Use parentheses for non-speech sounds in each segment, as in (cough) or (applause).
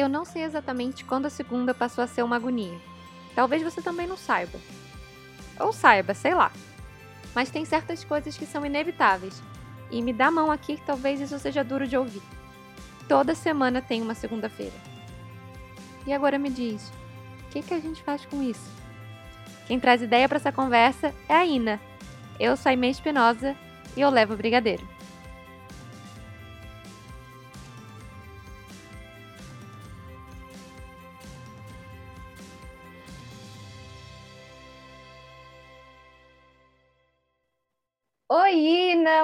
Eu não sei exatamente quando a segunda passou a ser uma agonia. Talvez você também não saiba. Ou saiba, sei lá. Mas tem certas coisas que são inevitáveis. E me dá a mão aqui que talvez isso seja duro de ouvir. Toda semana tem uma segunda-feira. E agora me diz, o que, que a gente faz com isso? Quem traz ideia para essa conversa é a Ina. Eu sou a Imê Espinosa e eu levo o brigadeiro.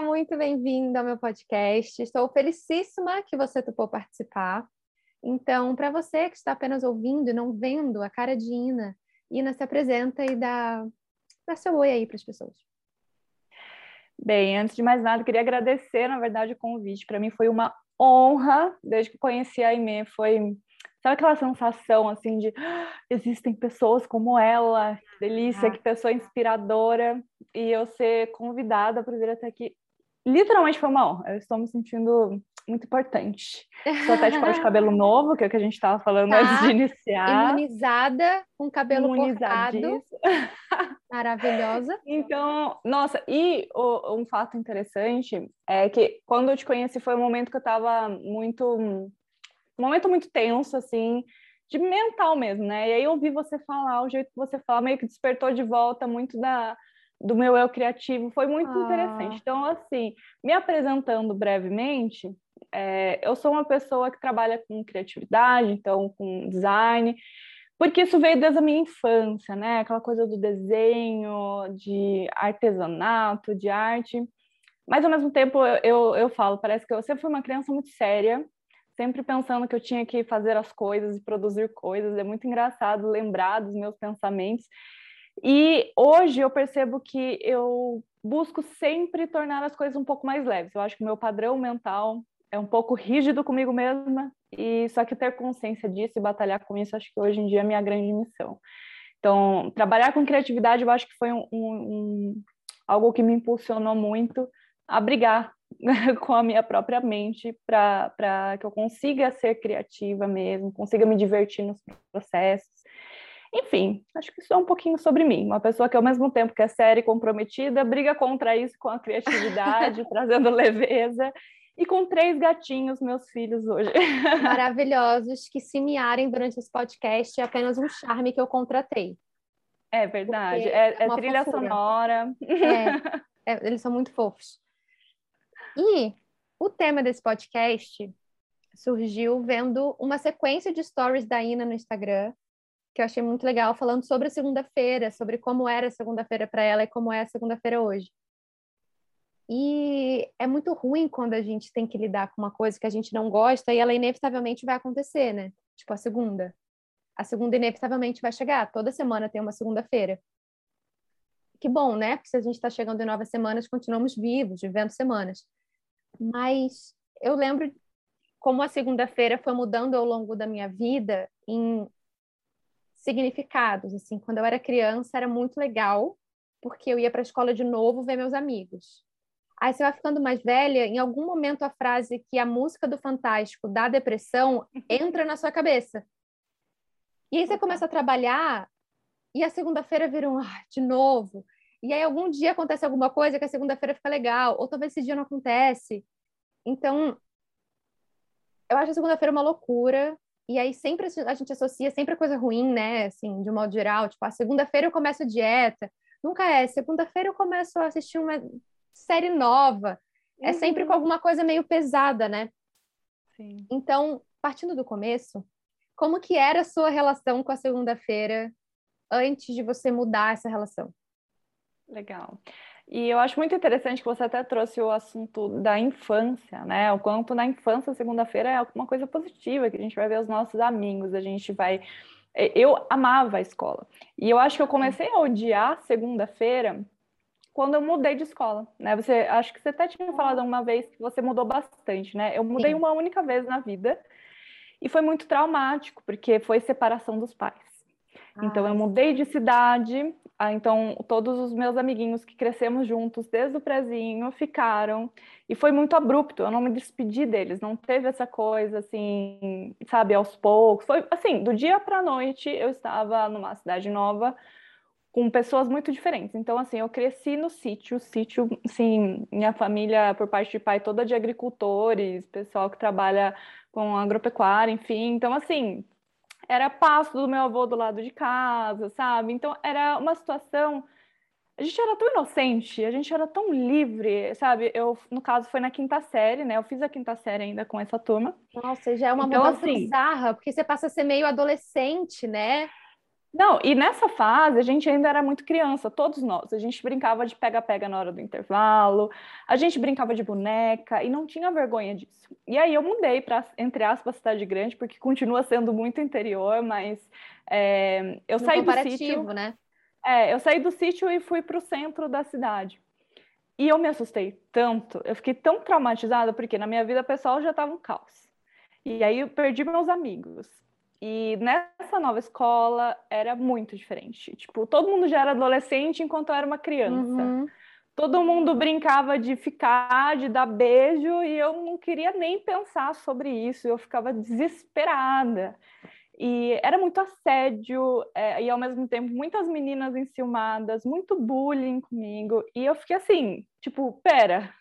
Muito bem-vinda ao meu podcast. Estou felicíssima que você topou participar. Então, para você que está apenas ouvindo e não vendo a cara de Ina, Ina se apresenta e dá, dá seu oi aí para as pessoas. Bem, antes de mais nada, queria agradecer, na verdade, o convite. Para mim foi uma honra, desde que conheci a Aimee, foi Sabe aquela sensação assim de ah, existem pessoas como ela, que delícia, ah. que pessoa inspiradora, e eu ser convidada para vir até aqui. Literalmente foi uma honra. Eu estou me sentindo muito importante. Estou até de cor de cabelo (laughs) novo, que é o que a gente estava falando tá. antes de iniciar. Imunizada, com cabelo cortado. (laughs) Maravilhosa. Então, nossa, e o, um fato interessante é que quando eu te conheci foi um momento que eu estava muito um momento muito tenso, assim, de mental mesmo, né? E aí eu ouvi você falar, o jeito que você fala, meio que despertou de volta muito da, do meu eu criativo, foi muito ah. interessante. Então, assim, me apresentando brevemente, é, eu sou uma pessoa que trabalha com criatividade, então com design, porque isso veio desde a minha infância, né? Aquela coisa do desenho, de artesanato, de arte. Mas ao mesmo tempo eu, eu, eu falo, parece que eu sempre fui uma criança muito séria, sempre pensando que eu tinha que fazer as coisas e produzir coisas. É muito engraçado lembrar dos meus pensamentos. E hoje eu percebo que eu busco sempre tornar as coisas um pouco mais leves. Eu acho que o meu padrão mental é um pouco rígido comigo mesma, e só que ter consciência disso e batalhar com isso, acho que hoje em dia é minha grande missão. Então, trabalhar com criatividade, eu acho que foi um, um, algo que me impulsionou muito a brigar (laughs) com a minha própria mente para que eu consiga ser criativa mesmo, consiga me divertir nos processos. Enfim, acho que isso é um pouquinho sobre mim. Uma pessoa que, ao mesmo tempo que é séria e comprometida, briga contra isso com a criatividade, (laughs) trazendo leveza. E com três gatinhos, meus filhos hoje. (laughs) Maravilhosos, que se miarem durante esse podcast é apenas um charme que eu contratei. É verdade. É, é, trilha fofura. sonora. É, (laughs) é, eles são muito fofos. E o tema desse podcast surgiu vendo uma sequência de stories da Ina no Instagram, que eu achei muito legal, falando sobre a segunda-feira, sobre como era a segunda-feira para ela e como é a segunda-feira hoje. E é muito ruim quando a gente tem que lidar com uma coisa que a gente não gosta e ela inevitavelmente vai acontecer, né? Tipo a segunda. A segunda inevitavelmente vai chegar. Toda semana tem uma segunda-feira. Que bom, né? Porque se a gente está chegando em novas semanas, continuamos vivos, vivendo semanas. Mas eu lembro como a segunda-feira foi mudando ao longo da minha vida em significados. Assim, quando eu era criança era muito legal, porque eu ia para a escola de novo ver meus amigos. Aí você vai ficando mais velha, em algum momento a frase que a música do Fantástico dá depressão entra na sua cabeça. E aí você começa a trabalhar e a segunda-feira vira um ah, de novo. E aí algum dia acontece alguma coisa que a segunda-feira fica legal, ou talvez esse dia não acontece. Então, eu acho a segunda-feira uma loucura. E aí sempre a gente associa sempre a coisa ruim, né? Assim, de um modo geral, tipo, a segunda-feira eu começo a dieta. Nunca é. Segunda-feira eu começo a assistir uma série nova. É sempre com uhum. alguma coisa meio pesada, né? Sim. Então, partindo do começo, como que era a sua relação com a segunda-feira antes de você mudar essa relação? Legal. E eu acho muito interessante que você até trouxe o assunto da infância, né? O quanto na infância, segunda-feira é uma coisa positiva, que a gente vai ver os nossos amigos, a gente vai. Eu amava a escola. E eu acho que eu comecei a odiar segunda-feira quando eu mudei de escola, né? Você acho que você até tinha falado uma vez que você mudou bastante, né? Eu mudei Sim. uma única vez na vida e foi muito traumático, porque foi separação dos pais. Então, eu mudei de cidade, ah, então todos os meus amiguinhos que crescemos juntos desde o prezinho ficaram, e foi muito abrupto, eu não me despedi deles, não teve essa coisa assim, sabe, aos poucos. Foi assim, do dia para a noite eu estava numa cidade nova com pessoas muito diferentes. Então, assim, eu cresci no sítio, sítio, sim, minha família, por parte de pai, toda de agricultores, pessoal que trabalha com agropecuária, enfim. Então, assim, era pasto do meu avô do lado de casa, sabe? Então era uma situação. A gente era tão inocente, a gente era tão livre, sabe? Eu, no caso, foi na quinta série, né? Eu fiz a quinta série ainda com essa turma. Nossa, já é uma então, mudança assim, bizarra, porque você passa a ser meio adolescente, né? Não, e nessa fase a gente ainda era muito criança, todos nós. A gente brincava de pega-pega na hora do intervalo, a gente brincava de boneca e não tinha vergonha disso. E aí eu mudei para, entre aspas, cidade grande, porque continua sendo muito interior, mas é, eu no saí do sítio. né? É, eu saí do sítio e fui para o centro da cidade. E eu me assustei tanto, eu fiquei tão traumatizada, porque na minha vida pessoal já estava um caos. E aí eu perdi meus amigos e nessa nova escola era muito diferente. Tipo, todo mundo já era adolescente enquanto eu era uma criança. Uhum. Todo mundo brincava de ficar, de dar beijo, e eu não queria nem pensar sobre isso. Eu ficava desesperada. E era muito assédio, é, e ao mesmo tempo muitas meninas enciumadas, muito bullying comigo. E eu fiquei assim, tipo, pera,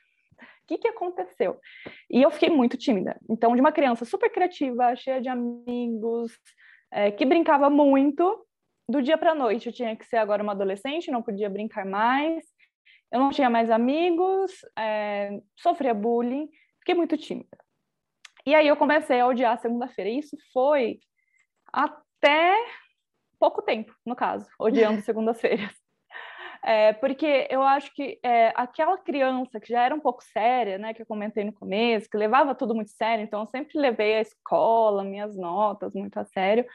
o que, que aconteceu? E eu fiquei muito tímida. Então, de uma criança super criativa, cheia de amigos, é, que brincava muito, do dia para a noite eu tinha que ser agora uma adolescente, não podia brincar mais, eu não tinha mais amigos, é, sofria bullying, fiquei muito tímida. E aí eu comecei a odiar a segunda-feira. E isso foi até pouco tempo, no caso, odiando (laughs) segundas-feiras. É, porque eu acho que é, aquela criança que já era um pouco séria, né, que eu comentei no começo, que levava tudo muito sério, então eu sempre levei a escola, minhas notas muito a sério,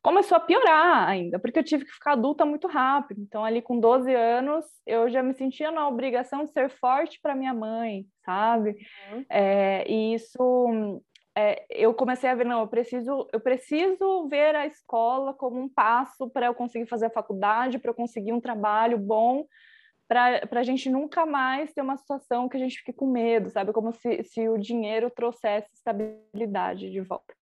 começou a piorar ainda, porque eu tive que ficar adulta muito rápido. Então, ali com 12 anos, eu já me sentia na obrigação de ser forte para minha mãe, sabe? Uhum. É, e isso é, eu comecei a ver, não, eu preciso, eu preciso ver a escola como um passo para eu conseguir fazer a faculdade, para eu conseguir um trabalho bom, para a gente nunca mais ter uma situação que a gente fique com medo, sabe? Como se, se o dinheiro trouxesse estabilidade de volta.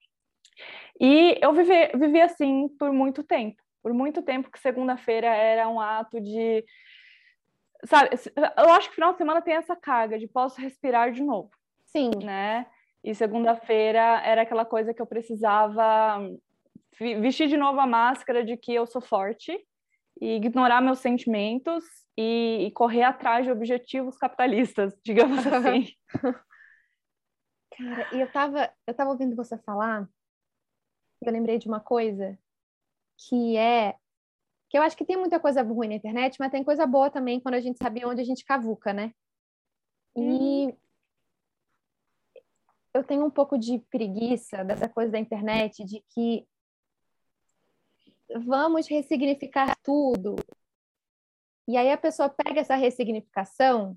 E eu vivi, vivi assim por muito tempo, por muito tempo que segunda-feira era um ato de sabe, eu acho que final de semana tem essa carga de posso respirar de novo. Sim. Né? E segunda-feira era aquela coisa que eu precisava vestir de novo a máscara de que eu sou forte e ignorar meus sentimentos e, e correr atrás de objetivos capitalistas, (laughs) digamos assim. Cara, e eu tava, eu tava ouvindo você falar, eu lembrei de uma coisa que é que eu acho que tem muita coisa ruim na internet, mas tem coisa boa também quando a gente sabe onde a gente cavuca, né? E hum eu tenho um pouco de preguiça dessa coisa da internet, de que vamos ressignificar tudo. E aí a pessoa pega essa ressignificação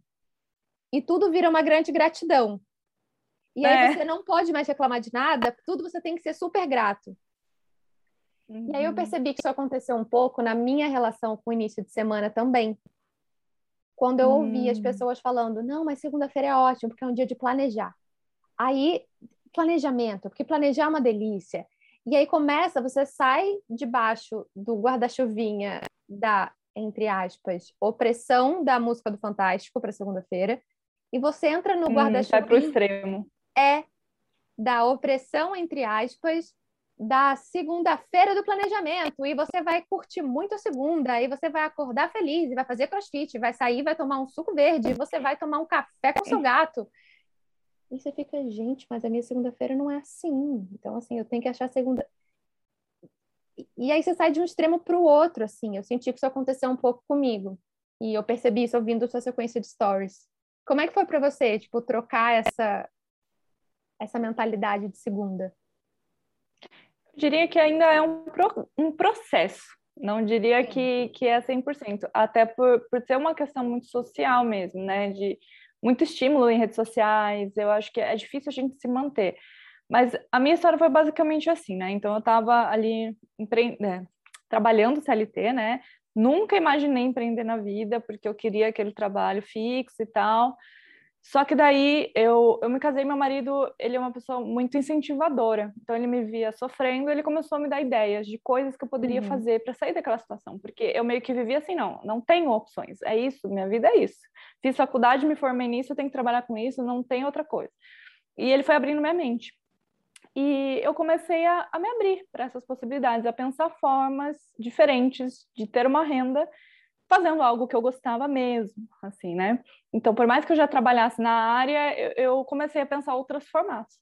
e tudo vira uma grande gratidão. E aí é. você não pode mais reclamar de nada, tudo você tem que ser super grato. Uhum. E aí eu uhum. percebi que isso aconteceu um pouco na minha relação com o início de semana também. Quando eu uhum. ouvi as hum. pessoas falando, não, mas segunda-feira é ótimo, porque é um dia de planejar. Aí, planejamento, porque planejar é uma delícia. E aí começa, você sai debaixo do guarda-chuvinha da, entre aspas, opressão da música do Fantástico para segunda-feira, e você entra no hum, guarda-chuvinha. Vai para o extremo. É da opressão, entre aspas, da segunda-feira do planejamento e você vai curtir muito a segunda, aí você vai acordar feliz e vai fazer crossfit, vai sair, vai tomar um suco verde, você vai tomar um café com seu gato. E você fica, gente, mas a minha segunda-feira não é assim. Então, assim, eu tenho que achar segunda. E aí você sai de um extremo para o outro, assim. Eu senti que isso aconteceu um pouco comigo. E eu percebi isso ouvindo sua sequência de stories. Como é que foi para você, tipo, trocar essa essa mentalidade de segunda? Eu diria que ainda é um, pro, um processo. Não diria que, que é 100%. Até por, por ser uma questão muito social mesmo, né? De muito estímulo em redes sociais, eu acho que é difícil a gente se manter. Mas a minha história foi basicamente assim, né? Então eu estava ali empre... é, trabalhando CLT, né? Nunca imaginei empreender na vida, porque eu queria aquele trabalho fixo e tal. Só que daí eu, eu me casei, meu marido, ele é uma pessoa muito incentivadora. Então ele me via sofrendo, ele começou a me dar ideias de coisas que eu poderia uhum. fazer para sair daquela situação, porque eu meio que vivia assim, não, não tenho opções. É isso, minha vida é isso. Fiz faculdade, me formei nisso, eu tenho que trabalhar com isso, não tem outra coisa. E ele foi abrindo minha mente. E eu comecei a, a me abrir para essas possibilidades, a pensar formas diferentes de ter uma renda fazendo algo que eu gostava mesmo, assim, né? Então, por mais que eu já trabalhasse na área, eu, eu comecei a pensar outros formatos.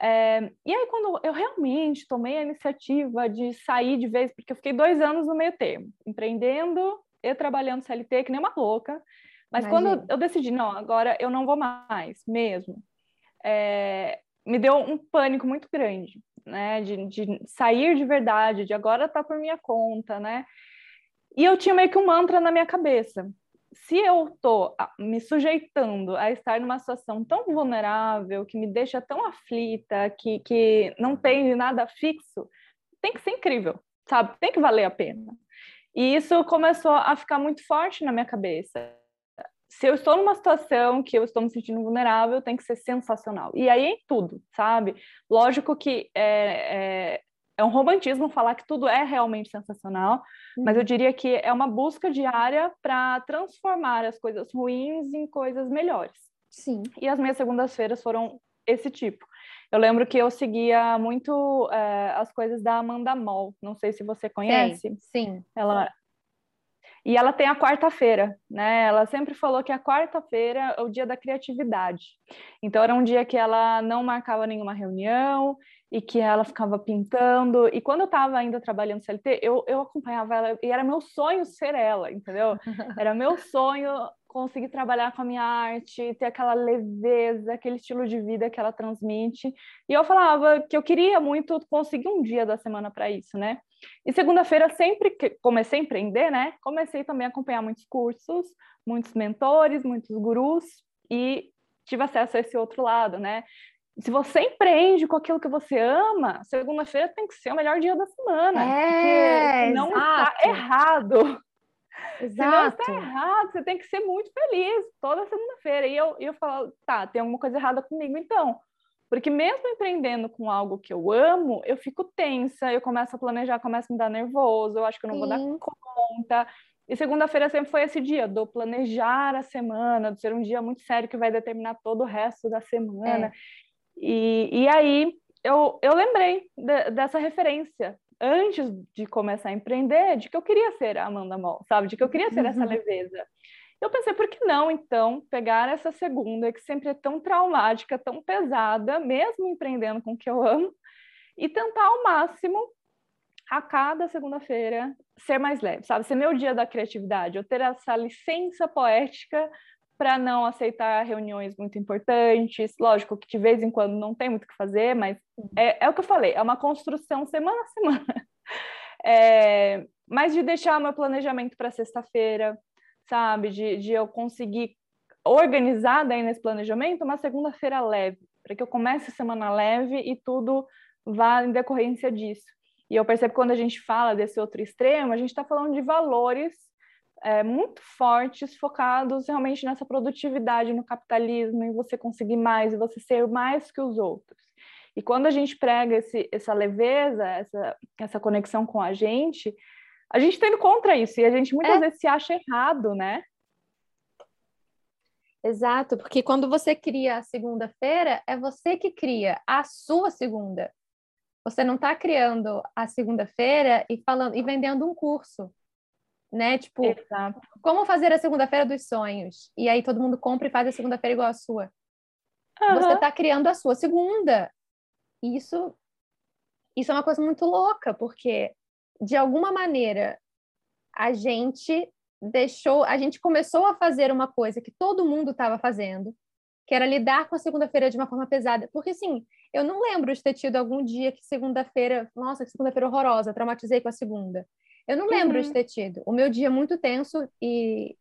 É, e aí, quando eu realmente tomei a iniciativa de sair de vez, porque eu fiquei dois anos no meio termo, empreendendo e trabalhando CLT, que nem uma louca, mas Imagina. quando eu decidi, não, agora eu não vou mais, mesmo, é, me deu um pânico muito grande, né, de, de sair de verdade, de agora tá por minha conta, né, e eu tinha meio que um mantra na minha cabeça. Se eu tô me sujeitando a estar numa situação tão vulnerável, que me deixa tão aflita, que, que não tem nada fixo, tem que ser incrível, sabe? Tem que valer a pena. E isso começou a ficar muito forte na minha cabeça. Se eu estou numa situação que eu estou me sentindo vulnerável, tem que ser sensacional. E aí em tudo, sabe? Lógico que é, é, é um romantismo falar que tudo é realmente sensacional, uhum. mas eu uhum. diria que é uma busca diária para transformar as coisas ruins em coisas melhores. Sim. E as minhas segundas-feiras foram esse tipo. Eu lembro que eu seguia muito é, as coisas da Amanda Moll, não sei se você conhece. Sim. sim. Ela e ela tem a quarta-feira, né? Ela sempre falou que a quarta-feira é o dia da criatividade. Então era um dia que ela não marcava nenhuma reunião e que ela ficava pintando. E quando eu estava ainda trabalhando CLT, eu, eu acompanhava ela e era meu sonho ser ela, entendeu? (laughs) Era meu sonho conseguir trabalhar com a minha arte, ter aquela leveza, aquele estilo de vida que ela transmite. E eu falava que eu queria muito conseguir um dia da semana para isso, né? E segunda-feira, sempre que comecei a empreender, né? Comecei também a acompanhar muitos cursos, muitos mentores, muitos gurus e tive acesso a esse outro lado, né? Se você empreende com aquilo que você ama, segunda-feira tem que ser o melhor dia da semana. É, não está errado. Exato. (laughs) Se não está errado, você tem que ser muito feliz toda segunda-feira. E eu, eu falo, tá, tem alguma coisa errada comigo então. Porque mesmo empreendendo com algo que eu amo, eu fico tensa, eu começo a planejar, começo a me dar nervoso, eu acho que eu não Sim. vou dar conta. E segunda-feira sempre foi esse dia do planejar a semana, de ser um dia muito sério que vai determinar todo o resto da semana. É. E, e aí eu, eu lembrei de, dessa referência antes de começar a empreender, de que eu queria ser a Amanda Moll, sabe? De que eu queria ser essa uhum. leveza. Eu pensei, por que não, então, pegar essa segunda, que sempre é tão traumática, tão pesada, mesmo empreendendo com o que eu amo, e tentar ao máximo, a cada segunda-feira, ser mais leve, sabe? Ser meu dia da criatividade, eu ter essa licença poética para não aceitar reuniões muito importantes. Lógico que de vez em quando não tem muito o que fazer, mas é, é o que eu falei, é uma construção semana a semana. (laughs) É, mas de deixar meu planejamento para sexta-feira, sabe? De, de eu conseguir organizar daí nesse planejamento uma segunda-feira leve, para que eu comece a semana leve e tudo vá em decorrência disso. E eu percebo que quando a gente fala desse outro extremo, a gente está falando de valores é, muito fortes, focados realmente nessa produtividade, no capitalismo, em você conseguir mais, e você ser mais que os outros. E quando a gente prega esse, essa leveza, essa, essa conexão com a gente, a gente está indo contra isso e a gente muitas é. vezes se acha errado, né? Exato, porque quando você cria a segunda-feira, é você que cria a sua segunda. Você não está criando a segunda-feira e falando e vendendo um curso, né? Tipo, Exato. como fazer a segunda-feira dos sonhos? E aí todo mundo compra e faz a segunda-feira igual a sua. Uhum. Você está criando a sua segunda. Isso, isso é uma coisa muito louca, porque de alguma maneira, a gente deixou, a gente começou a fazer uma coisa que todo mundo estava fazendo, que era lidar com a segunda-feira de uma forma pesada. Porque, assim, eu não lembro de ter tido algum dia que segunda-feira, nossa, que segunda-feira horrorosa, traumatizei com a segunda. Eu não lembro uhum. de ter tido. O meu dia muito tenso e,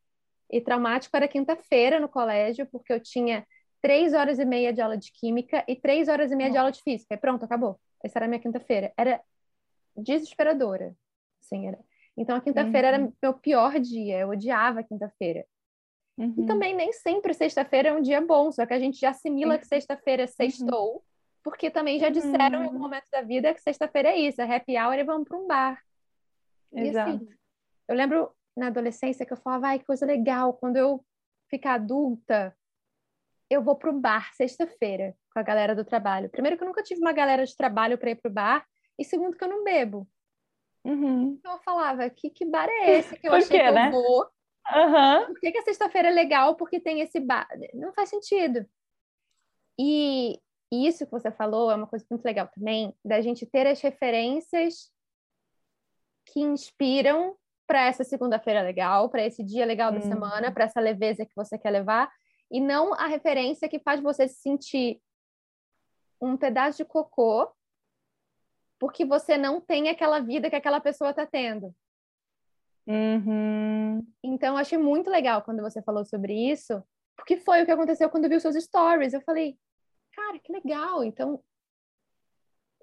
e traumático era quinta-feira no colégio, porque eu tinha três horas e meia de aula de química e três horas e meia de aula de física. E pronto, acabou. Essa era a minha quinta-feira. Era desesperadora, Sim, era. Então a quinta-feira uhum. era meu pior dia, eu odiava a quinta-feira. Uhum. E também nem sempre sexta-feira é um dia bom, só que a gente já assimila uhum. que sexta-feira é uhum. sextou, porque também já disseram em algum uhum. momento da vida que sexta-feira é isso, é happy hour e vamos para um bar. Exato. E assim, eu lembro na adolescência que eu falava, ai, que coisa legal, quando eu ficar adulta, eu vou pro bar sexta-feira com a galera do trabalho. Primeiro que eu nunca tive uma galera de trabalho para ir pro bar, e segundo que eu não bebo. Uhum. Então eu falava, que, que bar é esse que eu (laughs) achei quê, que né? eu vou? Uhum. Por que, que a sexta-feira é legal? Porque tem esse bar. Não faz sentido. E isso que você falou é uma coisa muito legal também, da gente ter as referências que inspiram para essa segunda-feira legal, para esse dia legal da semana, para essa leveza que você quer levar, e não a referência que faz você se sentir um pedaço de cocô porque você não tem aquela vida que aquela pessoa está tendo. Uhum. Então, eu achei muito legal quando você falou sobre isso, porque foi o que aconteceu quando eu vi os seus stories. Eu falei, cara, que legal. Então,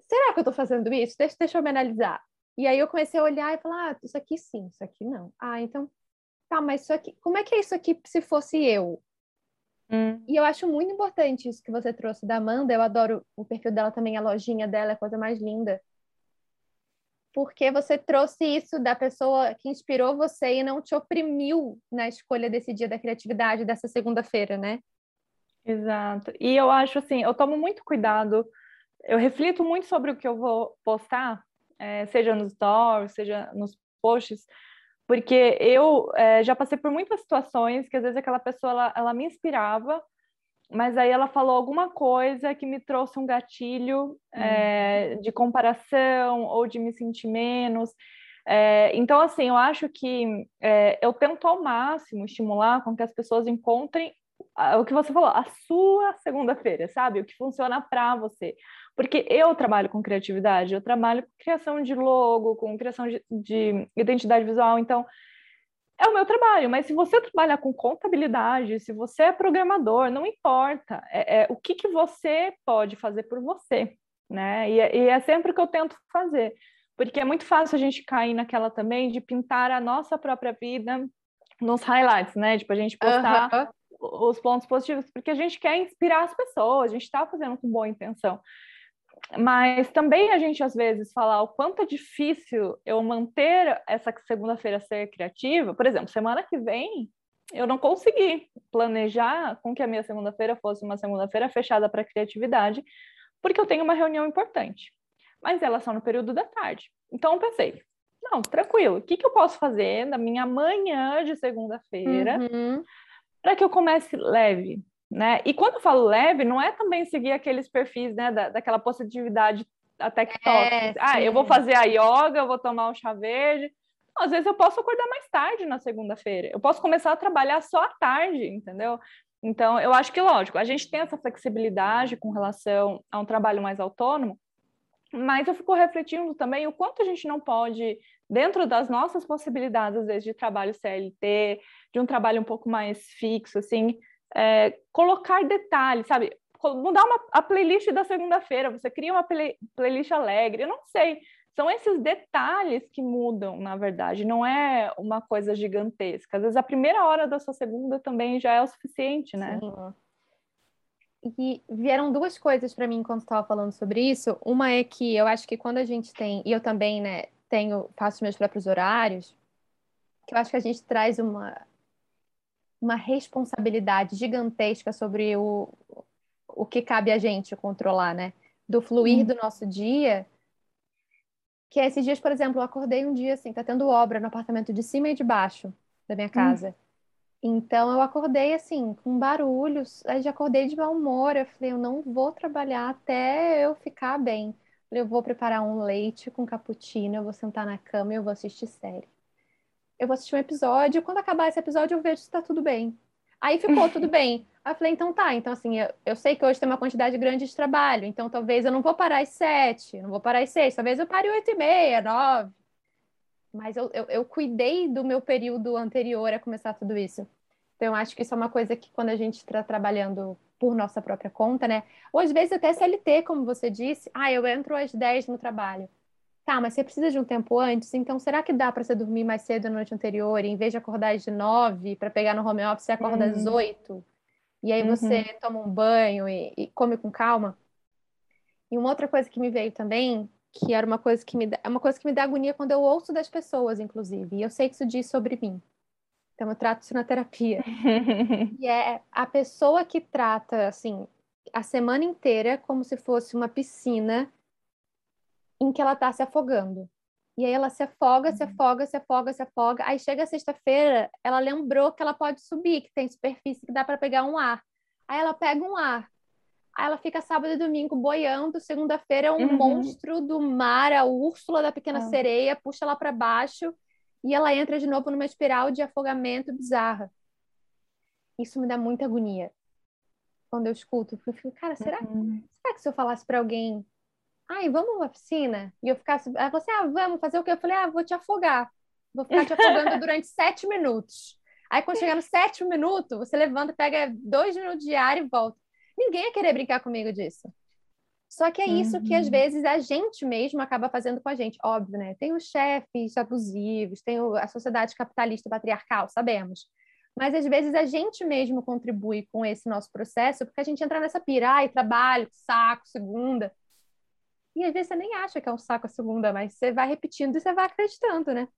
será que eu estou fazendo isso? Deixa, deixa eu me analisar. E aí eu comecei a olhar e falar, ah, isso aqui sim, isso aqui não. Ah, então, tá, mas isso aqui, como é que é isso aqui se fosse eu? Hum. E eu acho muito importante isso que você trouxe da Amanda. Eu adoro o perfil dela também, a lojinha dela, é a coisa mais linda. Porque você trouxe isso da pessoa que inspirou você e não te oprimiu na escolha desse dia da criatividade, dessa segunda-feira, né? Exato. E eu acho assim, eu tomo muito cuidado, eu reflito muito sobre o que eu vou postar, é, seja nos stories, seja nos posts, porque eu é, já passei por muitas situações que às vezes aquela pessoa ela, ela, me inspirava, mas aí ela falou alguma coisa que me trouxe um gatilho é, de comparação ou de me sentir menos. É, então, assim, eu acho que eu tento ao máximo estimular com que as pessoas encontrem o que você falou, a sua segunda-feira, sabe? O que funciona para você. Porque eu trabalho com criatividade, eu trabalho com criação de logo, com criação de, de identidade visual, então é o meu trabalho, mas se você trabalha com contabilidade, se você é programador, não importa, é, é o que, que você pode fazer por você, né? E, é, e, é sempre o que eu tento fazer, porque é muito fácil a gente cair naquela também de pintar a nossa própria vida nos highlights, né? Tipo, a gente postar os pontos positivos, porque a gente quer inspirar as pessoas, a gente está fazendo com boa intenção. Mas também a gente às vezes fala o quanto é difícil eu manter essa segunda-feira ser criativa. Por exemplo, semana que vem eu não consegui planejar com que a minha segunda-feira fosse uma segunda-feira fechada para criatividade, porque eu tenho uma reunião importante. Mas ela só no período da tarde. Então eu pensei, não, tranquilo, o que, que eu posso fazer na minha manhã de segunda-feira uhum para que eu comece leve, né? E quando eu falo leve, não é também seguir aqueles perfis, né, da, daquela positividade até que É, ah, eu vou fazer a yoga, eu vou tomar um chá verde. Às vezes eu posso acordar mais tarde na segunda-feira. Eu posso começar a trabalhar só à tarde, entendeu? Então, eu acho que, lógico, a gente tem essa flexibilidade com relação a um trabalho mais autônomo, mas eu fico refletindo também o quanto a gente não pode, dentro das nossas possibilidades, às vezes, de trabalho CLT, de um trabalho um pouco mais fixo, assim, é, colocar detalhes, sabe? Mudar uma, a playlist da segunda-feira, você cria uma play, playlist alegre, eu não sei. São esses detalhes que mudam, na verdade, não é uma coisa gigantesca. Às vezes a primeira hora da sua segunda também já é o suficiente, né? Sim. E vieram duas coisas para mim enquanto estava falando sobre isso. Uma é que eu acho que quando a gente tem, e eu também, né, tenho, faço meus próprios horários, que eu acho que a gente traz uma, uma responsabilidade gigantesca sobre o, o que cabe a gente controlar, né? Do fluir hum. do nosso dia. Que é esses dias, por exemplo, eu acordei um dia assim, tá tendo obra no apartamento de cima e de baixo da minha hum. casa. Hum. Então eu acordei assim, com barulhos, aí já acordei de mau humor. Eu falei, eu não vou trabalhar até eu ficar bem. Eu vou preparar um leite com cappuccino, eu vou sentar na cama e eu vou assistir série eu vou assistir um episódio, quando acabar esse episódio eu vejo se tá tudo bem. Aí ficou tudo bem. Aí eu falei, então tá, então assim, eu, eu, sei que hoje tem uma quantidade grande de trabalho, então talvez eu não vou parar às sete, não vou parar às seis, talvez eu pare oito e meia, nove. Mas eu, eu, eu cuidei do meu período anterior a começar tudo isso. Então, eu acho que isso é uma coisa que quando a gente está trabalhando por nossa própria conta, né? Ou às vezes até CLT, como você disse, ah, eu entro às 10 no trabalho. Tá, mas você precisa de um tempo antes, então será que dá para você dormir mais cedo na noite anterior, e em vez de acordar às nove para pegar no home office, você acorda uhum. às oito? E aí você uhum. toma um banho e, e, come com calma? E uma outra coisa que me veio também, que era uma coisa que me dá, é uma coisa que me dá agonia quando eu ouço das pessoas, inclusive, e eu sei que isso diz sobre mim. Então eu trato isso na terapia. (laughs) e é a pessoa que trata assim a semana inteira como se fosse uma piscina em que ela está se afogando. E aí ela se afoga, se uhum. afoga, se afoga, se afoga. Aí chega sexta-feira, ela lembrou que ela pode subir, que tem superfície que dá para pegar um ar. Aí ela pega um ar. Aí ela fica sábado e domingo boiando. Segunda-feira é um uhum. monstro do mar, a Úrsula da Pequena ah. Sereia, puxa ela para baixo e ela entra de novo numa espiral de afogamento bizarra. Isso me dá muita agonia quando eu escuto, eu fico, cara, será, uhum. será que se eu falasse para alguém ai, vamos à piscina? E eu ficasse, ela falou assim, ah, vamos fazer o quê? Eu falei, ah, vou te afogar. Vou ficar te afogando durante (laughs) sete minutos. Aí, quando chegar no sétimo minuto, você levanta, pega dois minutos de ar e volta. Ninguém ia querer brincar comigo disso. Só que é isso uhum. que, às uhum. vezes, a gente mesmo acaba fazendo com a gente. Óbvio, né? Tem os chefes abusivos, tem a sociedade capitalista patriarcal, sabemos. Mas, às vezes, a gente mesmo contribui com esse nosso processo, porque a gente entra nessa pira, ai, trabalho, saco, segunda. E às vezes você nem acha que é um saco a segunda, mas você vai repetindo e você vai acreditando, né?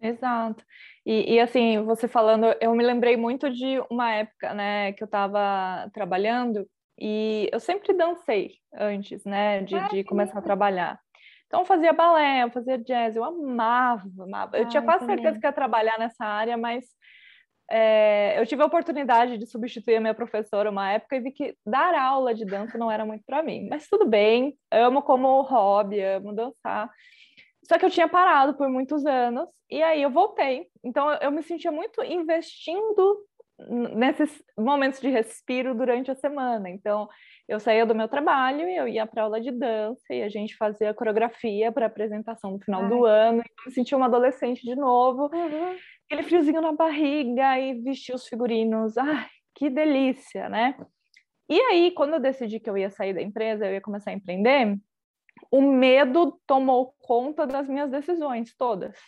Exato. E, e, assim, você falando, eu me lembrei muito de uma época, né, que eu estava trabalhando e eu sempre dancei antes, né, de, de começar a trabalhar. Então, eu fazia balé, eu fazia jazz, eu amava, amava. Eu tinha quase certeza que ia trabalhar nessa área, mas é, eu tive a oportunidade de substituir a minha professora uma época e vi que dar aula de dança não era muito para mim. Mas tudo bem, amo como hobby, amo dançar. Só que eu tinha parado por muitos anos e aí eu voltei. Então eu me sentia muito investindo nesses momentos de respiro durante a semana. Então eu saía do meu trabalho e eu ia para aula de dança e a gente fazia coreografia para apresentação no final Ai. do ano. Então, eu me sentia uma adolescente de novo. Uhum aquele friozinho na barriga e vestir os figurinos. Ai, que delícia, né? E aí, quando eu decidi que eu ia sair da empresa, eu ia começar a empreender, o medo tomou conta das minhas decisões todas.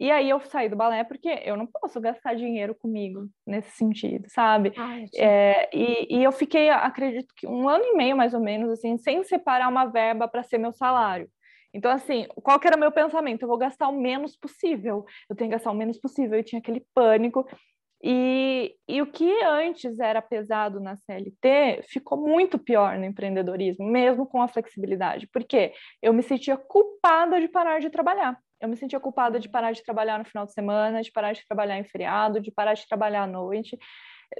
E aí eu saí do balé porque eu não posso gastar dinheiro comigo nesse sentido, sabe? Ai, é, e, e, eu fiquei, acredito que um ano e meio mais ou menos, assim, sem separar uma verba para ser meu salário. Então, assim, qual que era o meu pensamento? Eu vou gastar o menos possível, eu tenho que gastar o menos possível, eu tinha aquele pânico. E, e o que antes era pesado na CLT ficou muito pior no empreendedorismo, mesmo com a flexibilidade, porque eu me sentia culpada de parar de trabalhar. Eu me sentia culpada de parar de trabalhar no final de semana, de parar de trabalhar em feriado, de parar de trabalhar à noite.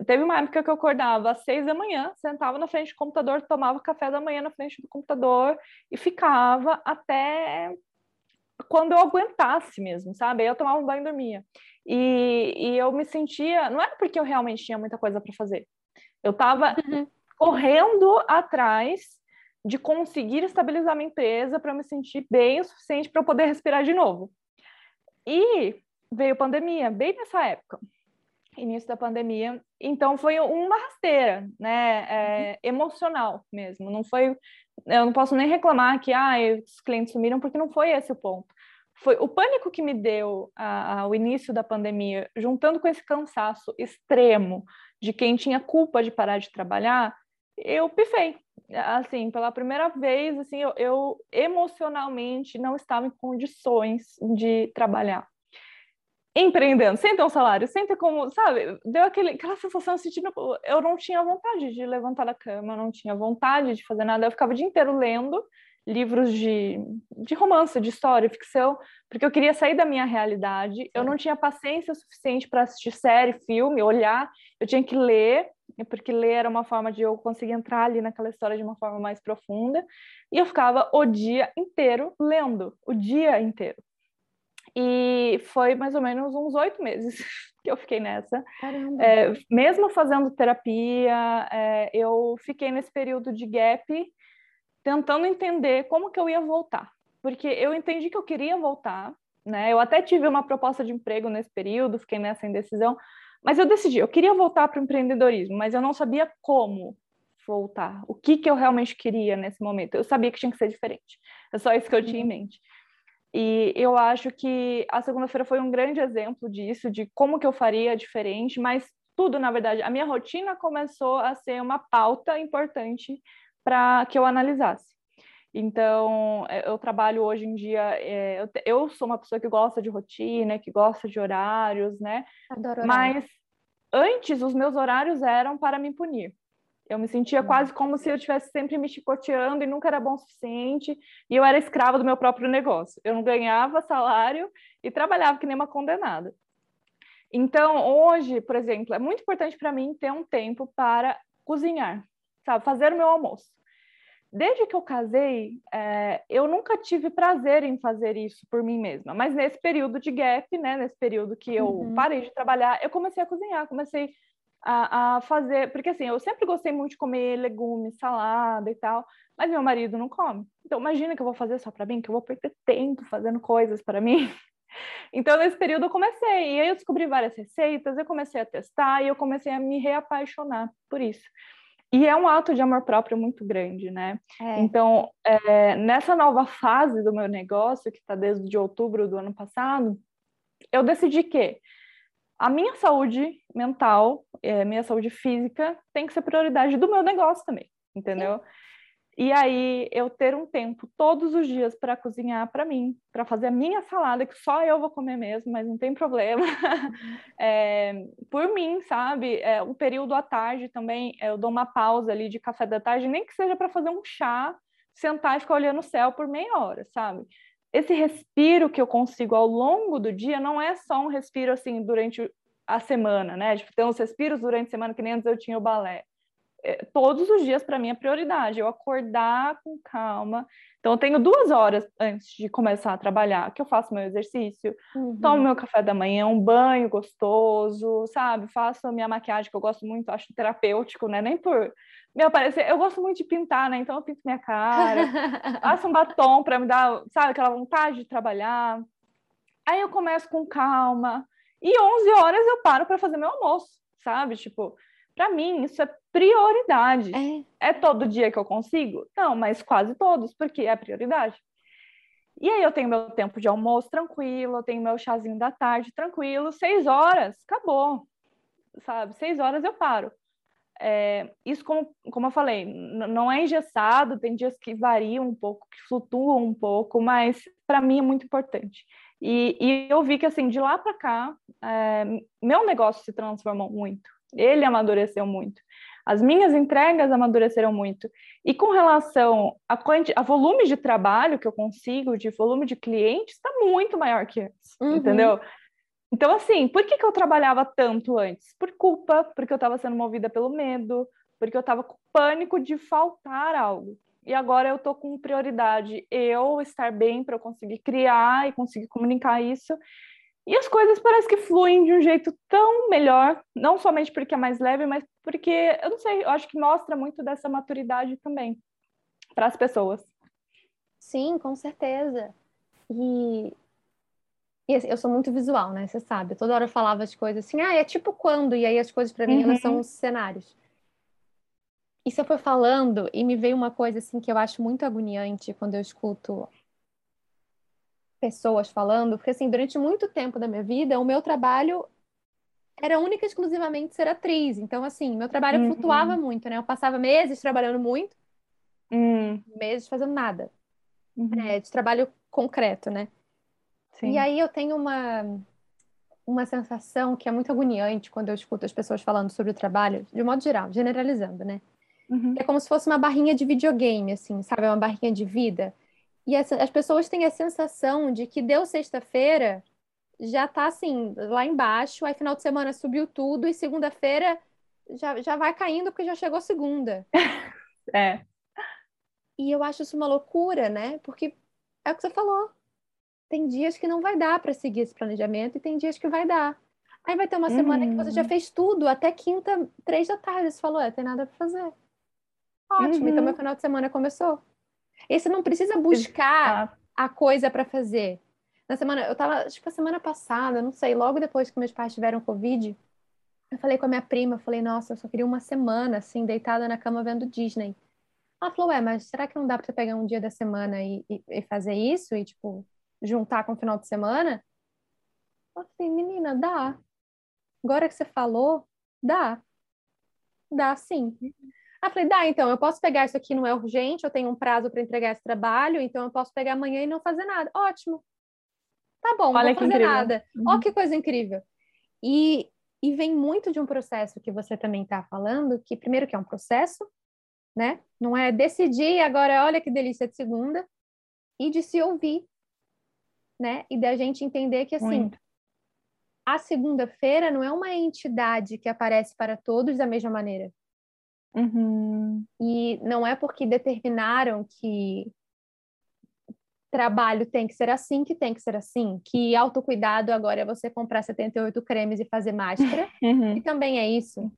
Teve uma época que eu acordava às seis da manhã, sentava na frente do computador, tomava café da manhã na frente do computador e ficava até quando eu aguentasse mesmo, sabe? Aí eu tomava um banho e dormia. E, e eu me sentia, não era porque eu realmente tinha muita coisa para fazer. Eu estava uhum. correndo atrás de conseguir estabilizar minha empresa para me sentir bem o suficiente para eu poder respirar de novo. E veio pandemia, bem nessa época início da pandemia. Então foi uma rasteira, né? É, emocional mesmo. Não foi. Eu não posso nem reclamar que ah, os clientes sumiram, porque não foi esse o ponto. Foi o pânico que me deu ao início da pandemia, juntando com esse cansaço extremo de quem tinha culpa de parar de trabalhar, eu pifei. Assim, pela primeira vez, assim, eu, eu emocionalmente não estava em condições de trabalhar. Empreendendo, sem ter um salário, sem ter como, sabe? Deu aquele, aquela sensação assim, tipo, eu não tinha vontade de levantar da cama, não tinha vontade de fazer nada, eu ficava o dia inteiro lendo livros de, de romance, de história, ficção, porque eu queria sair da minha realidade, eu não tinha paciência suficiente para assistir série, filme, olhar, eu tinha que ler, porque ler era uma forma de eu conseguir entrar ali naquela história de uma forma mais profunda, e eu ficava o dia inteiro lendo, o dia inteiro. E foi mais ou menos uns oito meses (laughs) que eu fiquei nessa. É, mesmo fazendo terapia, é, eu fiquei nesse período de gap tentando entender como que eu ia voltar. Porque eu entendi que eu queria voltar, né? Eu até tive uma proposta de emprego nesse período, fiquei nessa indecisão, mas eu decidi, eu queria voltar para o empreendedorismo, mas eu não sabia como voltar, o que que eu realmente queria nesse momento. Eu sabia que tinha que ser diferente. É só isso que eu tinha em uhum. mente. E eu acho que a segunda-feira foi um grande exemplo disso, de como que eu faria diferente, mas tudo, na verdade, a minha rotina começou a ser uma pauta importante para que eu analisasse. Então, é, eu trabalho hoje em dia, é, eu, eu, sou uma pessoa que gosta de rotina, que gosta de horários, né? Adoro Mas antes, os meus horários eram para me punir. Eu me sentia uhum. quase como se eu estivesse sempre me chicoteando e nunca era bom o suficiente, e eu era escrava do meu próprio negócio. Eu não ganhava salário e trabalhava que nem uma condenada. Então, hoje, por exemplo, é muito importante para mim ter um tempo para cozinhar, sabe? Fazer o meu almoço. Desde que eu casei, é, eu nunca tive prazer em fazer isso por mim mesma. Mas nesse período de gap, né, nesse período que eu uhum. parei de trabalhar, eu comecei a cozinhar, comecei a, a, fazer, porque assim, eu sempre gostei muito de comer legumes, salada e tal, mas meu marido não come. Então imagina que eu vou fazer só para mim, que eu vou perder tempo fazendo coisas para mim. (laughs) Então nesse período eu comecei, e aí eu descobri várias receitas, eu comecei a testar e eu comecei a me reapaixonar por isso. E é um ato de amor próprio muito grande, né? É. Então, é, nessa nova fase do meu negócio, que está desde outubro do ano passado, eu decidi que a minha saúde mental, é, minha saúde física, tem que ser prioridade do meu negócio também, entendeu? Sim. E aí eu ter um tempo todos os dias para cozinhar para mim, para fazer a minha salada, que só eu vou comer mesmo, mas não tem problema. É, (laughs) por mim, sabe? É, um período à tarde também, eu dou uma pausa ali de café da tarde, nem que seja para fazer um chá, sentar e ficar olhando o céu por meia hora, sabe? Esse respiro que eu consigo ao longo do dia não é só um respiro assim durante a semana, né? Tipo, ter uns respiros durante a semana, que nem antes eu tinha o balé todos os dias para mim é prioridade, eu acordar com calma. Então, eu tenho duas horas antes de começar a trabalhar, que eu faço meu exercício, uhum. tomo meu café da manhã, um banho gostoso, sabe? Faço a minha maquiagem, que eu gosto muito, acho terapêutico, né? Nem por me aparecer. Eu gosto muito de pintar, né? Então, eu pinto minha cara, (laughs) faço um batom para me dar, sabe, aquela vontade de trabalhar. Aí eu começo com calma, e 11 horas eu paro para fazer meu almoço, sabe? Tipo, para mim, isso é prioridade. É. é todo dia que eu consigo? Não, mas quase todos, porque é prioridade. E aí eu tenho meu tempo de almoço tranquilo, eu tenho meu chazinho da tarde tranquilo, seis horas, acabou, sabe? Seis horas eu paro. É, isso, como, como eu falei, não é engessado, tem dias que variam um pouco, que flutuam um pouco, mas para mim é muito importante. E, e, eu vi que, assim, de lá para cá, é, meu negócio se transformou muito. Ele amadureceu muito. As minhas entregas amadureceram muito. E com relação a, a volume de trabalho que eu consigo, de volume de clientes, está muito maior que antes, uhum. entendeu? Então, assim, por que, que eu trabalhava tanto antes? Por culpa, porque eu estava sendo movida pelo medo, porque eu estava com pânico de faltar algo. E agora eu estou com prioridade eu estar bem para eu conseguir criar e conseguir comunicar isso. E as coisas parecem que fluem de um jeito tão melhor, não somente porque é mais leve, mas porque, eu não sei, eu acho que mostra muito dessa maturidade também para as pessoas. Sim, com certeza. E, e assim, eu sou muito visual, né? Você sabe. Toda hora eu falava as coisas assim, ah, é tipo quando? E aí as coisas para mim, uhum. elas são os cenários. E você foi falando e me veio uma coisa assim que eu acho muito agoniante quando eu escuto pessoas falando, porque assim, durante muito tempo da minha vida, o meu trabalho era única e exclusivamente ser atriz. Então, assim, meu trabalho uhum. flutuava muito, né? Eu passava meses trabalhando muito, uhum. meses fazendo nada. Uhum. É, de trabalho concreto, né? Sim. E aí eu tenho uma, uma sensação que é muito agoniante quando eu escuto as pessoas falando sobre o trabalho, de modo geral, generalizando, né? Uhum. É como se fosse uma barrinha de videogame, assim, sabe? Uma barrinha de vida. E as, as pessoas têm a sensação de que deu sexta-feira, já tá assim, lá embaixo, aí final de semana subiu tudo, e segunda-feira já, já vai caindo porque já chegou segunda. (laughs) é. E eu acho isso uma loucura, né? Porque é o que você falou. Tem dias que não vai dar para seguir esse planejamento e tem dias que vai dar. Aí vai ter uma uhum. semana que você já uhum. fez tudo, até quinta, três da tarde. Você falou, é, tem nada para fazer. Ótimo, uhum. então meu final de semana começou. E você não precisa buscar a coisa para fazer. Na semana, eu tava, acho que a semana passada, não sei, logo depois que meus pais tiveram Covid, eu falei com a minha prima, eu falei, nossa, eu só queria uma semana, assim, deitada na cama vendo Disney. Ela falou, ué, mas será que não dá pra você pegar um dia da semana e, e, e fazer isso? E, tipo, juntar com o final de semana? Eu falei, menina, dá. Agora que você falou, dá. Dá sim. Ah, falei, dá, então, eu posso pegar isso aqui, não é urgente, eu tenho um prazo para entregar esse trabalho, então eu posso pegar amanhã e não fazer nada. Ótimo. Tá bom, Olha não vou fazer incrível. nada. Uhum. Ó, que coisa incrível. E, e vem muito de um processo que você também está falando, que primeiro que é um processo, né? Não é decidir agora, olha que delícia de segunda, e de se ouvir, né? E da gente entender que assim, muito. a segunda-feira não é uma entidade que aparece para todos da mesma maneira. Uhum. E não é porque determinaram que trabalho tem que ser assim, que tem que ser assim, que autocuidado agora é você comprar 78 cremes e fazer máscara, (laughs) uhum. e também é isso.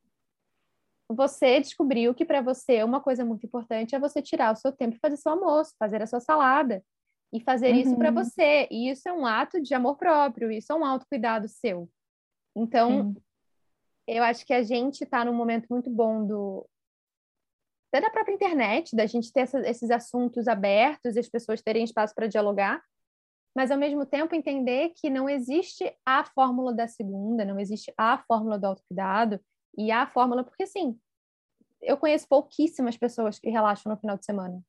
Você descobriu que para você uma coisa muito importante é você tirar o seu tempo e fazer seu almoço, fazer a sua salada e fazer uhum. isso para você. E isso é um ato de amor próprio, isso é um autocuidado seu. Então, eu acho que a gente está num momento muito bom do, até da própria internet, da gente ter essa, esses assuntos abertos e as pessoas terem espaço para dialogar, mas ao mesmo tempo entender que não existe a fórmula da segunda, não existe a fórmula do autocuidado e a fórmula, porque assim, eu conheço pouquíssimas pessoas que relaxam no final de semana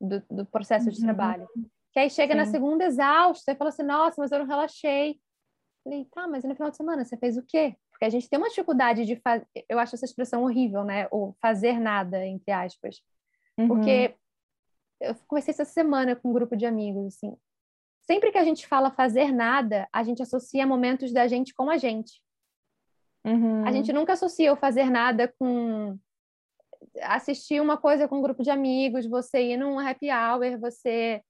do, do processo de uhum. trabalho. Que aí chega Sim. na segunda exausta e fala assim, nossa, mas eu não relaxei. Falei, tá, mas no final de semana você fez o quê? Porque a gente tem uma dificuldade de fazer, eu acho essa expressão horrível, né? O fazer nada, entre aspas. Uhum. Porque eu conversei essa semana com um grupo de amigos, assim. Sempre que a gente fala fazer nada, a gente associa momentos da gente com a gente. Uhum. A gente nunca associa o fazer nada com assistir uma coisa com um grupo de amigos, você ir num happy hour, você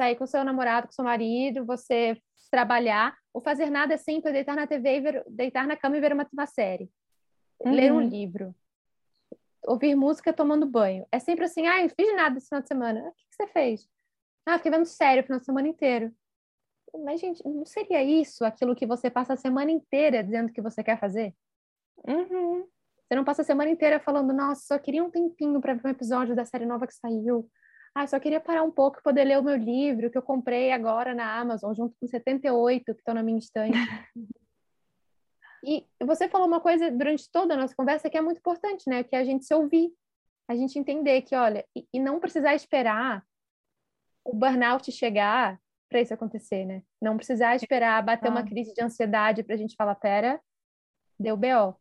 sair com seu namorado, com seu marido, você trabalhar. O fazer nada é sempre deitar na TV e ver, deitar na cama e ver uma, uma série. Uhum. Ler um livro. Ouvir música tomando banho. É sempre assim, ah, não fiz nada esse final de semana. O que, que você fez? Ah, fiquei vendo série o final de semana inteiro. Mas, gente, não seria isso aquilo que você passa a semana inteira dizendo que você quer fazer? Uhum. Você não passa a semana inteira falando, nossa, só queria um tempinho para ver um episódio da série nova que saiu. Ah, só queria parar um pouco e poder ler o meu livro que eu comprei agora na Amazon, junto com 78 que estão na minha estante. (laughs) e você falou uma coisa durante toda a nossa conversa que é muito importante, né? Que é a gente se ouvir, a gente entender que, olha, e, e não precisar esperar o burnout chegar para isso acontecer, né? Não precisar esperar bater ah. uma crise de ansiedade para a gente falar, pera, deu BO.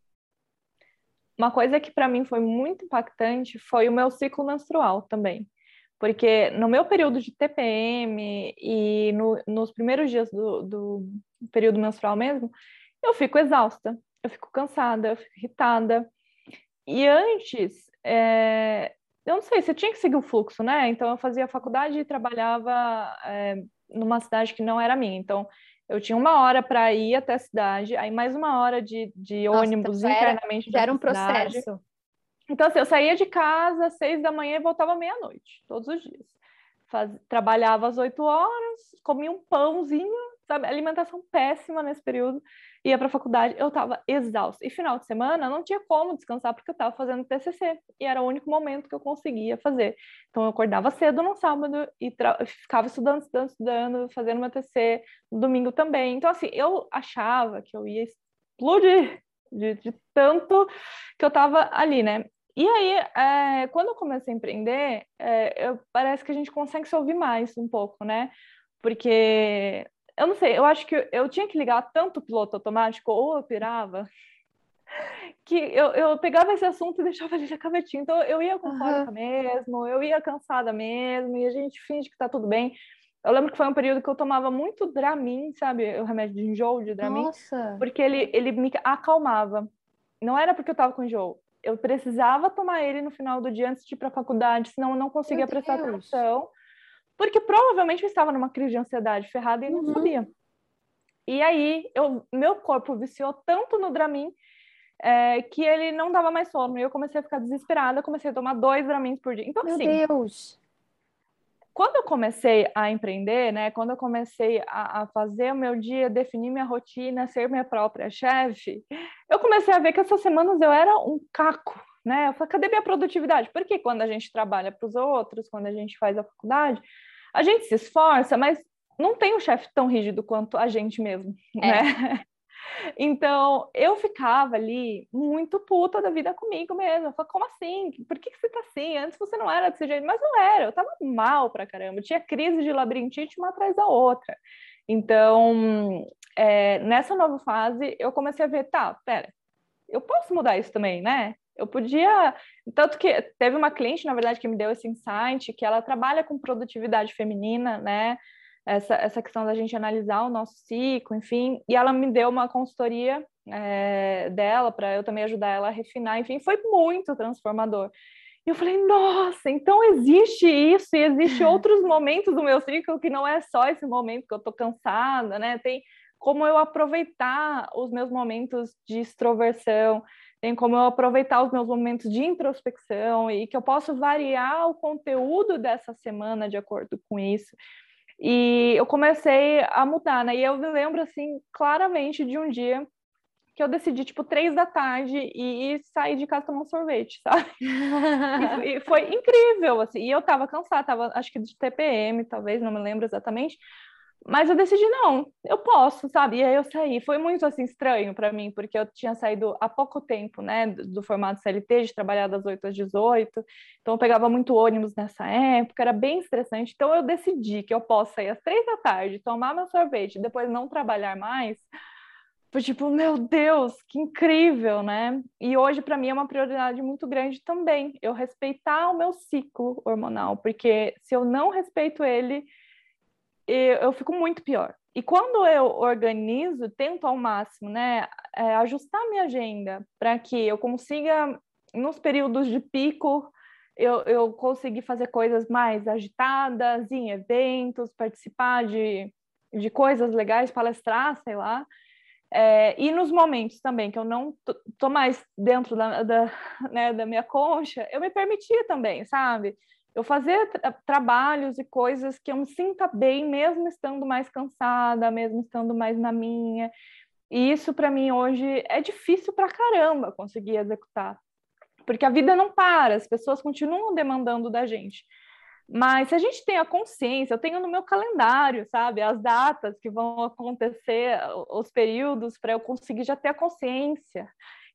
Uma coisa que para mim foi muito impactante foi o meu ciclo menstrual também porque no meu período de TPM e no, nos primeiros dias do, do, período menstrual mesmo, eu fico exausta, eu fico cansada, eu fico irritada. E antes, é, eu não sei, você tinha que seguir o fluxo, né? Então eu fazia faculdade e trabalhava é, numa cidade que não era minha. Então eu tinha uma hora para ir até a cidade, aí mais uma hora de, de Nossa, ônibus então internamente. Era, era um processo. Então, assim, eu saía de casa às seis da manhã e voltava meia-noite, todos os dias. Faz... Trabalhava às oito horas, comia um pãozinho, sabe? Alimentação péssima nesse período. Ia para a faculdade, eu estava exausta. E final de semana não tinha como descansar porque eu estava fazendo TCC. E era o único momento que eu conseguia fazer. Então, eu acordava cedo no sábado e tra... ficava estudando, estudando, estudando, fazendo meu TCC no domingo também. Então, assim, eu achava que eu ia explodir de, de tanto que eu estava ali, né? E aí, é, quando eu comecei a empreender, é, eu, parece que a gente consegue se ouvir mais um pouco, né? Porque, eu não sei, eu acho que eu tinha que ligar tanto o piloto automático, ou eu pirava, (laughs) que eu, eu pegava esse assunto e deixava ele na cavetinha. Então, eu ia com uhum. mesmo, eu ia cansada mesmo, e a gente finge que tá tudo bem. Eu lembro que foi um período que eu tomava muito Dramin, sabe? O remédio de enjoo de Dramin. Nossa. Porque ele, ele me acalmava. Não era porque eu tava com enjoo eu precisava tomar ele no final do dia antes de ir para a faculdade, senão eu não conseguia Meu prestar Deus. atenção, porque provavelmente eu estava numa crise de ansiedade ferrada e não uhum. sabia. E aí, eu, meu corpo viciou tanto no Dramin é, que ele não dava mais sono. E eu comecei a ficar desesperada, comecei a tomar dois Dramins por dia. Então, Meu assim, Deus! Quando eu comecei a empreender, né, quando eu comecei a, a fazer o meu dia, definir minha rotina, ser minha própria chefe, eu comecei a ver que essas semanas eu era um caco, né? Eu falei, cadê minha produtividade? Porque quando a gente trabalha para os outros, quando a gente faz a faculdade, a gente se esforça, mas não tem um chefe tão rígido quanto a gente mesmo, é. né? Então, eu ficava ali muito puta da vida comigo mesmo. Eu falei, como assim? Por que, que você tá assim? Antes você não era desse jeito. Mas não era, eu tava mal pra caramba. Eu tinha crise de labirintite uma atrás da outra. Então, é, nessa nova fase, eu comecei a ver, tá, pera, eu posso mudar isso também, né? Eu podia. Tanto que teve uma cliente, na verdade, que me deu esse insight, que ela trabalha com produtividade feminina, né? Essa, essa questão da gente analisar o nosso ciclo, enfim, e ela me deu uma consultoria é, dela para eu também ajudar ela a refinar, enfim, foi muito transformador. E eu falei, nossa, então existe isso e existe outros momentos do meu ciclo que não é só esse momento que eu tô cansada, né? Tem como eu aproveitar os meus momentos de extroversão, tem como eu aproveitar os meus momentos de introspecção e que eu posso variar o conteúdo dessa semana de acordo com isso. E eu comecei a mudar, né? E eu me lembro, assim, claramente de um dia que eu decidi, tipo, três da tarde e sair de casa tomar um sorvete, sabe? e, (laughs) e, foi incrível, assim. E eu tava cansada, tava, acho que de TPM, talvez, não me lembro exatamente. Mas eu decidi, não, eu posso, sabe? E aí eu saí. Foi muito, assim, estranho para mim, porque eu tinha saído há pouco tempo, né, do, do, formato CLT, de trabalhar das 8 às 18. Então eu pegava muito ônibus nessa época, era bem estressante. Então eu decidi que eu posso sair às três da tarde, tomar meu sorvete depois não trabalhar mais. Foi tipo, meu Deus, que incrível, né? E hoje, para mim, é uma prioridade muito grande também, eu respeitar o meu ciclo hormonal, porque se eu não respeito ele, eu, fico muito pior. E quando eu organizo, tento ao máximo, né, é, ajustar minha agenda para que eu consiga, nos períodos de pico, eu, eu conseguir fazer coisas mais agitadas, em eventos, participar de, de coisas legais, palestrar, sei lá. É, e nos momentos também que eu não tô mais dentro da, da, né, da minha concha, eu me permitia também, sabe? Eu fazer tra trabalhos e coisas que eu me sinta bem, mesmo estando mais cansada, mesmo estando mais na minha. E isso para mim hoje é difícil para caramba conseguir executar, porque a vida não para, as pessoas continuam demandando da gente. Mas se a gente tem a consciência, eu tenho no meu calendário, sabe, as datas que vão acontecer, os períodos, para eu conseguir já ter a consciência.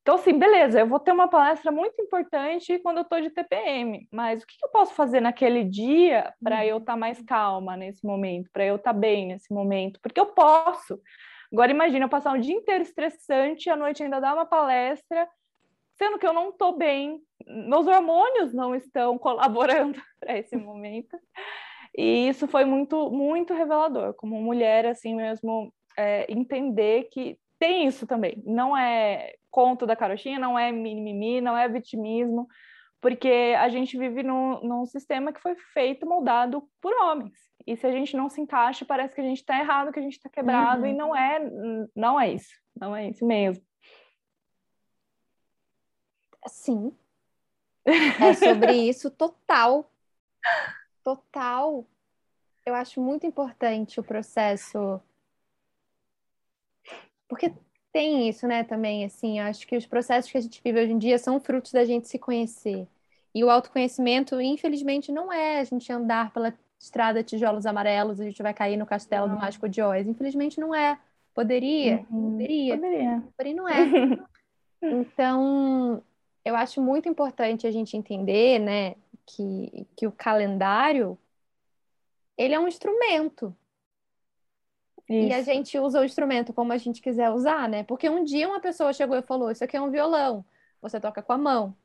Então, assim, beleza, eu vou ter uma palestra muito importante quando eu estou de TPM, mas o que, eu posso fazer naquele dia para eu estar tá mais calma nesse momento, para eu estar tá bem nesse momento? Porque eu posso. Agora, imagina eu passar um dia inteiro estressante, à noite ainda dar uma palestra, sendo que eu não estou bem, meus hormônios não estão (laughs) colaborando para esse momento. E isso foi muito, muito revelador, como mulher, assim mesmo, é, entender que tem isso também. Não é conto da carochinha, não é mimimi, não é vitimismo, porque a gente vive num, num sistema que foi feito, moldado por homens. E se a gente não se encaixa, parece que a gente está errado, que a gente está quebrado, uhum. e não é, não é isso, não é isso mesmo. Sim. É sobre (laughs) isso total. Total. Eu acho muito importante o processo porque tem isso, né, também, assim, acho que os processos que a gente vive hoje em dia são frutos da gente se conhecer. E o autoconhecimento, infelizmente, não é a gente andar pela estrada tijolos amarelos, a gente vai cair no castelo não. do Mágico de Oz. Infelizmente não é. Poderia? Uhum. Poderia. Poderia. Porém não é. (laughs) então, eu acho muito importante a gente entender, né, que, que o calendário, ele é um instrumento. Isso. E a gente usa o instrumento como a gente quiser usar, né? Porque um dia uma pessoa chegou e falou: Isso aqui é um violão, você toca com a mão.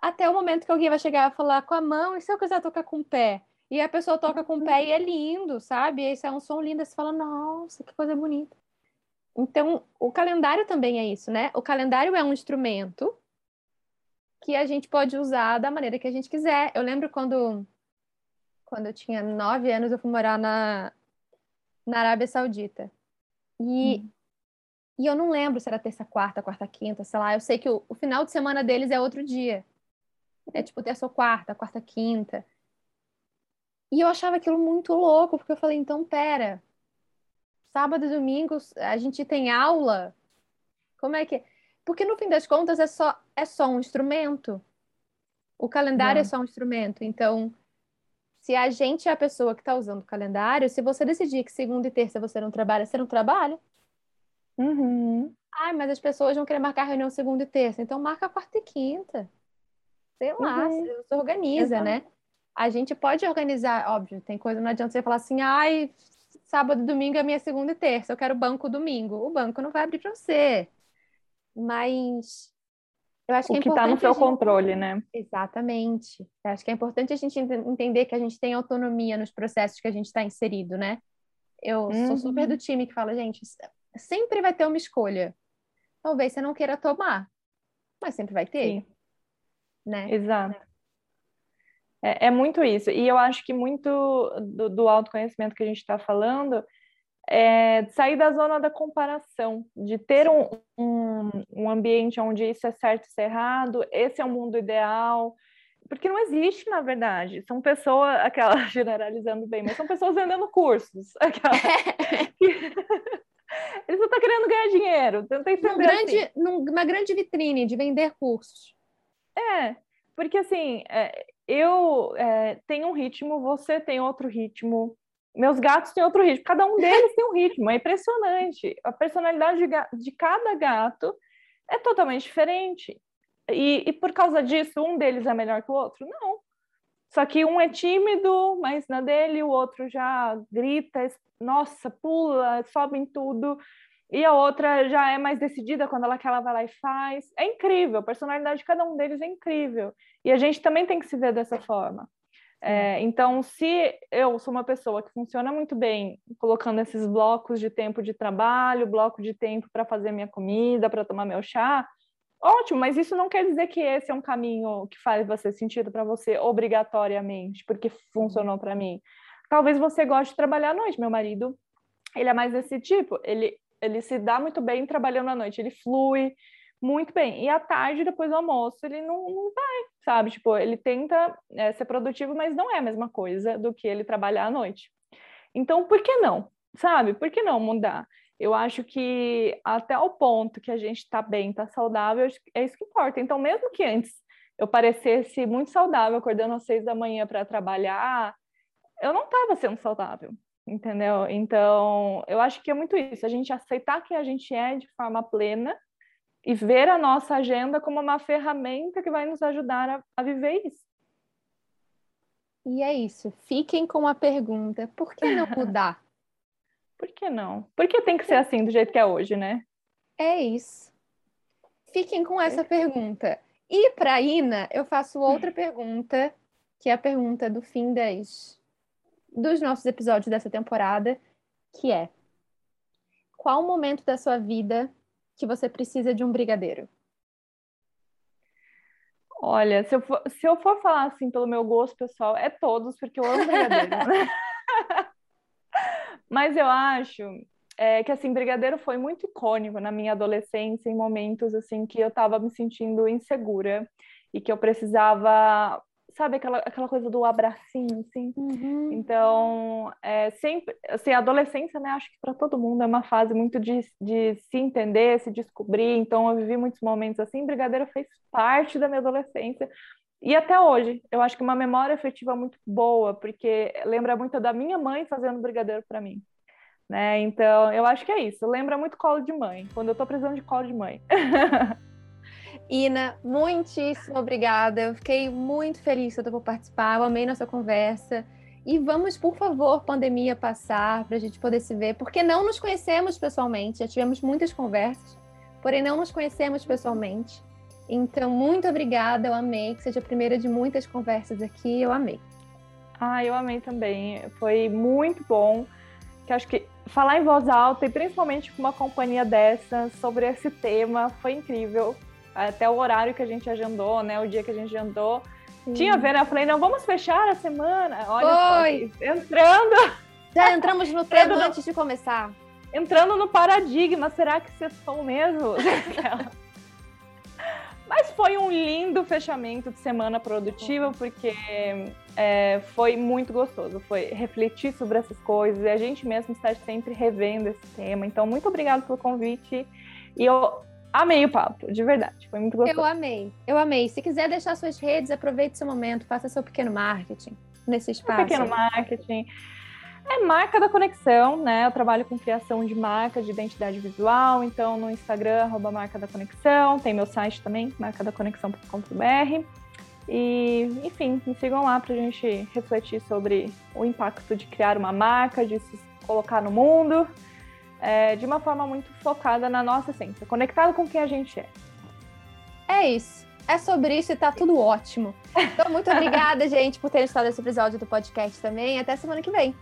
Até o momento que alguém vai chegar e falar com a mão, e se eu quiser tocar com o pé? E a pessoa toca com o pé e é lindo, sabe? E isso é um som lindo, você fala: Nossa, que coisa bonita. Então, o calendário também é isso, né? O calendário é um instrumento que a gente pode usar da maneira que a gente quiser. Eu lembro quando, quando eu tinha nove anos, eu fui morar na, na Arábia Saudita. E, hum. e eu não lembro se era terça, quarta, quarta, quinta, sei lá. Eu sei que o, o final de semana deles é outro dia. É tipo terça ou quarta, quarta, quinta. E eu achava aquilo muito louco, porque eu falei, então, pera, sábado e domingo a gente tem aula? Como é que. Porque no fim das contas é só, é só um instrumento. O calendário é não. é só um instrumento. Então, se a gente é a pessoa que está usando o calendário, se você decidir que segunda e terça você não trabalha, você não trabalha. Uhum. Ai, mas as pessoas vão querer marcar reunião segunda e terça, então marca quarta e quinta. Sei lá, uhum. se organiza, Exato. né? A gente pode organizar, óbvio, tem coisa, não adianta você falar assim, ai, sábado e domingo é minha segunda e terça, eu quero banco domingo. O banco não vai abrir para você. Mas eu acho que o é que está no seu gente... controle, né? Exatamente. Eu acho que é importante a gente entender que a gente tem autonomia nos processos que a gente está inserido, né? Eu uhum. sou super do time que fala, gente, sempre vai ter uma escolha. Talvez você não queira tomar, mas sempre vai ter. Sim. Né? Exato. É, é, muito isso. E eu acho que muito do, do autoconhecimento que a gente está falando é sair da zona da comparação, de ter um, um, um, ambiente onde isso é certo e isso é errado, esse é o mundo ideal, porque não existe, na verdade. São pessoas, (laughs) aquela generalizando bem, mas são pessoas vendendo cursos. (laughs) Aquela... (laughs) Eles não estão querendo ganhar dinheiro. Tenta entender num grande, assim. numa grande vitrine de vender cursos. É, porque assim, é, eu é, tenho um ritmo, você tem outro ritmo, meus gatos têm outro ritmo, cada um deles tem um ritmo, é impressionante. A personalidade de, de cada gato é totalmente diferente. E, e, por causa disso, um deles é melhor que o outro? Não. Só que um é tímido, mas na dele o outro já grita, nossa, pula, sobe em tudo. E a outra já é mais decidida quando ela quer, ela vai lá e faz. É incrível, a personalidade de cada um deles é incrível. E a gente também tem que se ver dessa forma. É, então, se eu sou uma pessoa que funciona muito bem colocando esses blocos de tempo de trabalho, bloco de tempo para fazer minha comida, para tomar meu chá, ótimo, mas isso não quer dizer que esse é um caminho que faz você sentido para você obrigatoriamente, porque funcionou para mim. Talvez você goste de trabalhar à noite. Meu marido, ele é mais desse tipo, ele, ele se dá muito bem trabalhando à noite, ele flui, muito bem. E à tarde, depois do almoço, ele não, não vai, sabe? Tipo, ele tenta é, ser produtivo, mas não é a mesma coisa do que ele trabalhar à noite. Então, por que não? Sabe? Por que não mudar? Eu acho que até o ponto que a gente está bem, está saudável, é isso que importa. Então, mesmo que antes eu parecesse muito saudável, acordando às seis da manhã para trabalhar, eu não estava sendo saudável, entendeu? Então, eu acho que é muito isso, a gente aceitar que a gente é de forma plena e ver a nossa agenda como uma ferramenta que vai nos ajudar a, a viver isso. E é isso. Fiquem com a pergunta: por que não (laughs) mudar? por que não? Por que tem que ser assim do jeito que é hoje, né? É isso. Fiquem com essa pergunta. E para Ina, eu faço outra pergunta, que é a pergunta do fim das dos nossos episódios dessa temporada, que é: qual o momento da sua vida que você precisa de um brigadeiro? Olha, se eu for, se eu for falar assim pelo meu gosto pessoal, é todos, porque eu amo brigadeiro. né? (laughs) Mas eu acho é, que assim, brigadeiro foi muito icônico na minha adolescência, em momentos assim que eu estava me sentindo insegura e que eu precisava sabe aquela, aquela coisa do abracinho, assim? Uhum. Então, é, sempre, assim, a adolescência, né, acho que para todo mundo é uma fase muito de, de se entender, se descobrir, então eu vivi muitos momentos assim, Brigadeiro fez parte da minha adolescência, e até hoje, eu acho que uma memória afetiva muito boa, porque lembra muito da minha mãe fazendo brigadeiro para mim. Né? Então, eu acho que é isso. Lembra muito colo de mãe, quando eu tô precisando de colo de mãe. (laughs) Ina, muitíssimo obrigada. Eu fiquei muito feliz que por participar. Eu amei nossa conversa. E vamos, por favor, pandemia passar para a gente poder se ver, porque não nos conhecemos pessoalmente. Já tivemos muitas conversas, porém não nos conhecemos pessoalmente. Então, muito obrigada. Eu amei que seja a primeira de muitas conversas aqui. Eu amei. Ah, eu amei também. Foi muito bom. Que acho que falar em voz alta e principalmente com uma companhia dessa sobre esse tema foi incrível até o horário que a gente agendou, né? O dia que a gente agendou. Sim. Tinha a ver, né? Eu falei, não, vamos fechar a semana. Olha Foi. Só, entrando. Já entramos no tema antes de começar. Entrando no paradigma, será que vocês estão mesmo? (laughs) Mas foi um lindo fechamento de semana produtiva, porque é, foi muito gostoso. Foi refletir sobre essas coisas e a gente mesmo está sempre revendo esse tema. Então, muito obrigada pelo convite. E eu amei o papo, de verdade. Foi muito gostoso. Eu amei, eu amei. Se quiser deixar suas redes, aproveite seu momento, faça seu pequeno marketing. nesse espaço? Um pequeno marketing. É marca da conexão, né? Eu trabalho com criação de marca, de identidade visual, então no Instagram, arroba marca da conexão, tem meu site também, marcadaconexão.com.br. E, enfim, me sigam lá para a gente refletir sobre o impacto de criar uma marca, de se colocar no mundo, é, de uma forma muito focada na nossa essência, conectado com quem a gente é. É isso. É sobre isso e tá tudo ótimo. Então, muito (laughs) obrigada, gente, por terem estado esse episódio do podcast também. Até semana que vem.